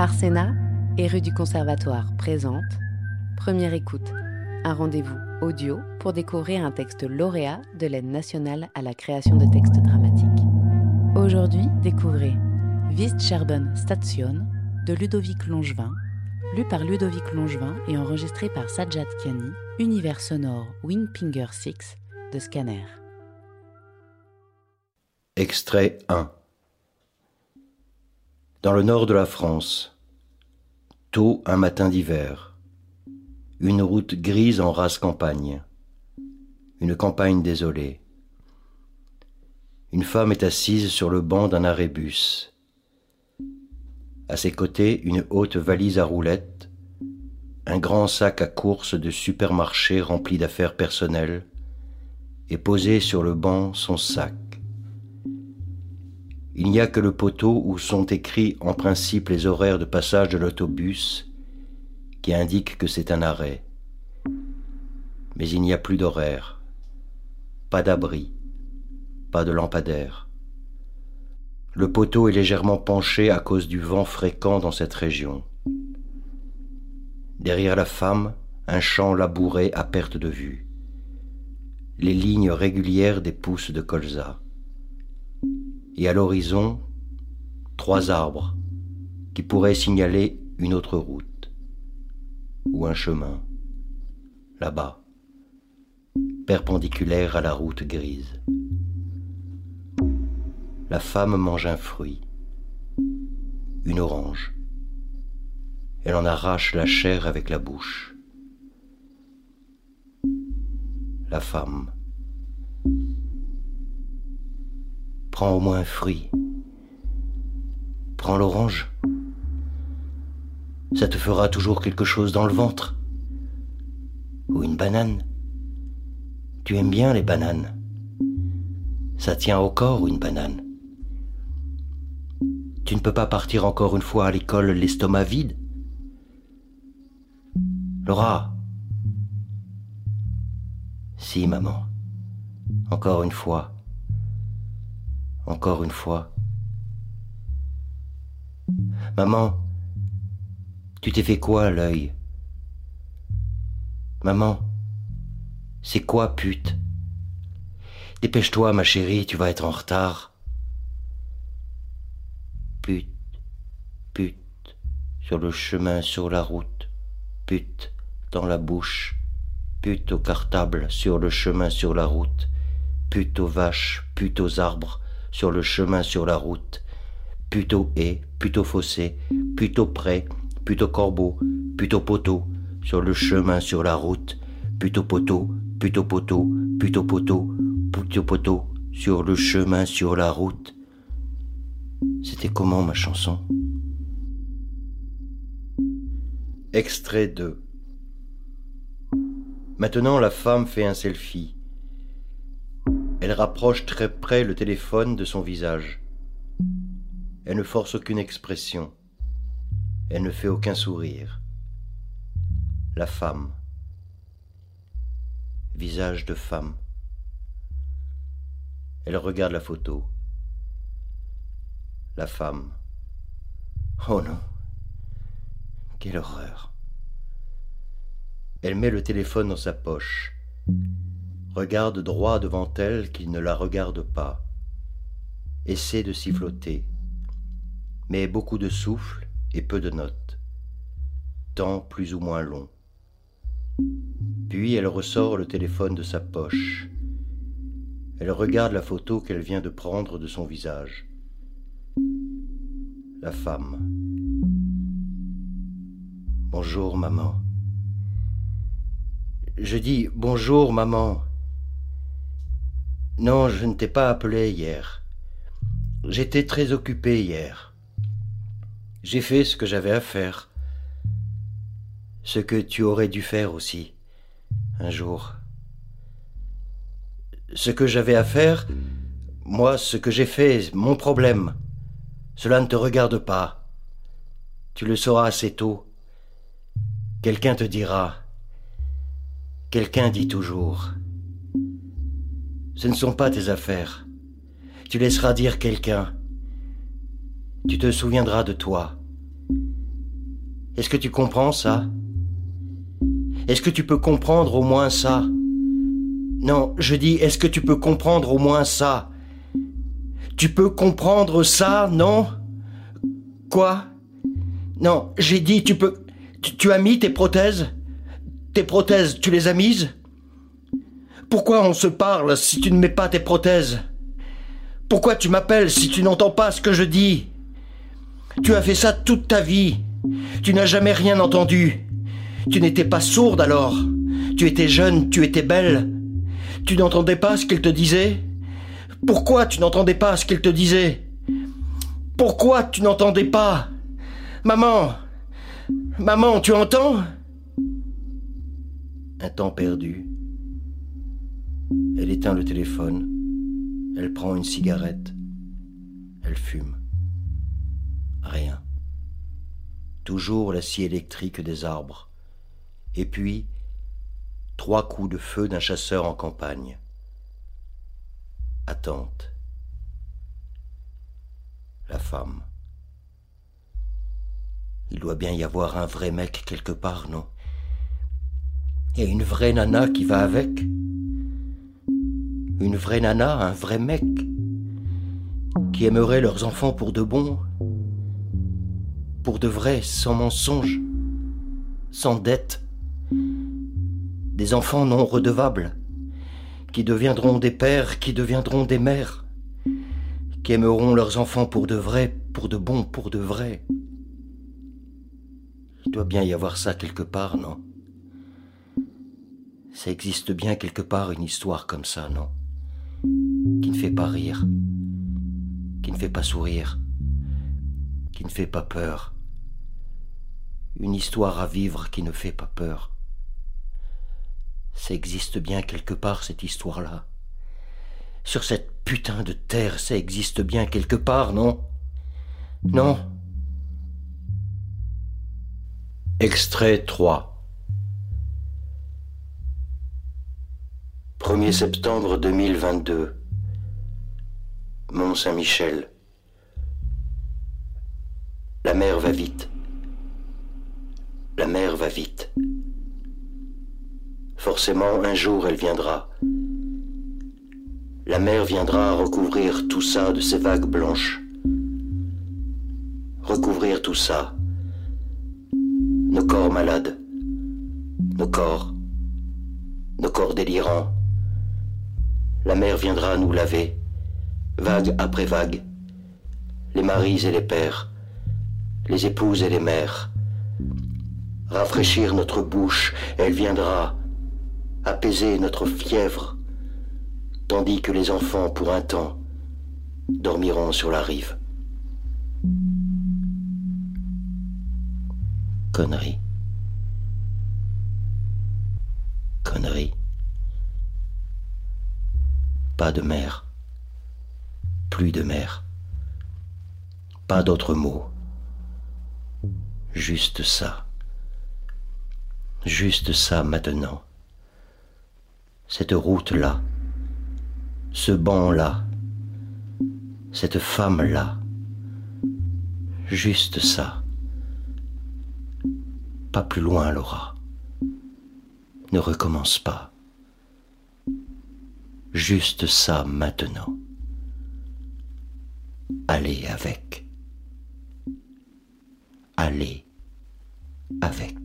Arsena et rue du Conservatoire présente Première écoute, un rendez-vous audio pour découvrir un texte lauréat de l'aide nationale à la création de textes dramatiques. Aujourd'hui, découvrez Vist Scherben Station de Ludovic Longevin, lu par Ludovic Longevin et enregistré par Sajjad Kiani, univers sonore Windpinger 6 de Scanner. Extrait 1 Dans le nord de la France, tôt un matin d'hiver, une route grise en rase campagne, une campagne désolée. Une femme est assise sur le banc d'un arrêt-bus. À ses côtés, une haute valise à roulettes, un grand sac à course de supermarché rempli d'affaires personnelles, et posé sur le banc son sac. Il n'y a que le poteau où sont écrits en principe les horaires de passage de l'autobus qui indiquent que c'est un arrêt. Mais il n'y a plus d'horaire, pas d'abri, pas de lampadaire. Le poteau est légèrement penché à cause du vent fréquent dans cette région. Derrière la femme, un champ labouré à perte de vue. Les lignes régulières des pousses de colza. Et à l'horizon, trois arbres qui pourraient signaler une autre route ou un chemin, là-bas, perpendiculaire à la route grise la femme mange un fruit, une orange. Elle en arrache la chair avec la bouche. La femme. Prends au moins un fruit. Prends l'orange. Ça te fera toujours quelque chose dans le ventre. Ou une banane. Tu aimes bien les bananes. Ça tient au corps une banane. Tu ne peux pas partir encore une fois à l'école l'estomac vide Laura Si, maman. Encore une fois. Encore une fois. Maman, tu t'es fait quoi l'œil? Maman, c'est quoi pute? Dépêche-toi, ma chérie, tu vas être en retard. Pute, pute, sur le chemin, sur la route, pute, dans la bouche, pute au cartable, sur le chemin, sur la route, pute aux vaches, pute aux arbres, sur le chemin, sur la route, haies, pute au fossé, pré, pute au corbeau, au poteau, sur le chemin, sur la route, au poteau, au poteau, au poteau, au poteau, sur le chemin, sur la route, c'était comment ma chanson? Extrait 2 Maintenant la femme fait un selfie. Elle rapproche très près le téléphone de son visage. Elle ne force aucune expression. Elle ne fait aucun sourire. La femme. Visage de femme. Elle regarde la photo la femme. Oh non. Quelle horreur. Elle met le téléphone dans sa poche, regarde droit devant elle qu'il ne la regarde pas, essaie de siffloter, mais beaucoup de souffle et peu de notes, temps plus ou moins long. Puis elle ressort le téléphone de sa poche. Elle regarde la photo qu'elle vient de prendre de son visage la femme. Bonjour maman. Je dis bonjour maman. Non, je ne t'ai pas appelé hier. J'étais très occupé hier. J'ai fait ce que j'avais à faire. Ce que tu aurais dû faire aussi, un jour. Ce que j'avais à faire, moi, ce que j'ai fait, mon problème. Cela ne te regarde pas. Tu le sauras assez tôt. Quelqu'un te dira. Quelqu'un dit toujours. Ce ne sont pas tes affaires. Tu laisseras dire quelqu'un. Tu te souviendras de toi. Est-ce que tu comprends ça? Est-ce que tu peux comprendre au moins ça? Non, je dis, est-ce que tu peux comprendre au moins ça? Tu peux comprendre ça, non? Quoi? Non, j'ai dit, tu peux... Tu, as mis tes prothèses? Tes prothèses, tu les as mises? Pourquoi on se parle si tu ne mets pas tes prothèses? Pourquoi tu m'appelles si tu n'entends pas ce que je dis? Tu as fait ça toute ta vie. Tu n'as jamais rien entendu. Tu n'étais pas sourde alors. Tu étais jeune, tu étais belle. Tu n'entendais pas ce qu'il te disait? Pourquoi tu n'entendais pas ce qu'il te disait? Pourquoi tu n'entendais pas? Maman Maman, tu entends? Un temps perdu. Elle éteint le téléphone. Elle prend une cigarette. Elle fume. Rien. Toujours la scie électrique des arbres. Et puis, trois coups de feu d'un chasseur en campagne. Attente. La femme. Il doit bien y avoir un vrai mec quelque part, non? Et une vraie nana qui va avec? Une vraie nana, un vrai mec Qui aimerait leurs enfants pour de bon Pour de vrai, sans mensonge Sans dette. Des enfants non redevables Qui deviendront des pères, qui deviendront des mères Qui aimeront leurs enfants pour de vrai, pour de bon, pour de vrai. Il doit bien y avoir ça quelque part, non? Ça existe bien quelque part une histoire comme ça, non? Qui ne fait pas rire, qui ne fait pas sourire, qui ne fait pas peur. Une histoire à vivre qui ne fait pas peur. Ça existe bien quelque part cette histoire-là. Sur cette putain de terre, ça existe bien quelque part, non? Non Extrait 3 1er septembre 2022 Mont-Saint-Michel La mer va vite. La mer va vite. Forcément, un jour, elle viendra. La mer viendra recouvrir tout ça de ses vagues blanches. Recouvrir tout ça nos corps malades, nos corps, nos corps délirants. La mer viendra nous laver, vague après vague, les maris et les pères, les épouses et les mères. Rafraîchir notre bouche, elle viendra apaiser notre fièvre, tandis que les enfants, pour un temps, dormiront sur la rive. Connerie. Connerie. Pas de mer. Plus de mer. Pas d'autres mots. Juste ça. Juste ça maintenant. Cette route-là. Ce banc-là. Cette femme-là. Juste ça. Pas plus loin, Laura. Ne recommence pas. Juste ça maintenant. Allez avec. Allez avec.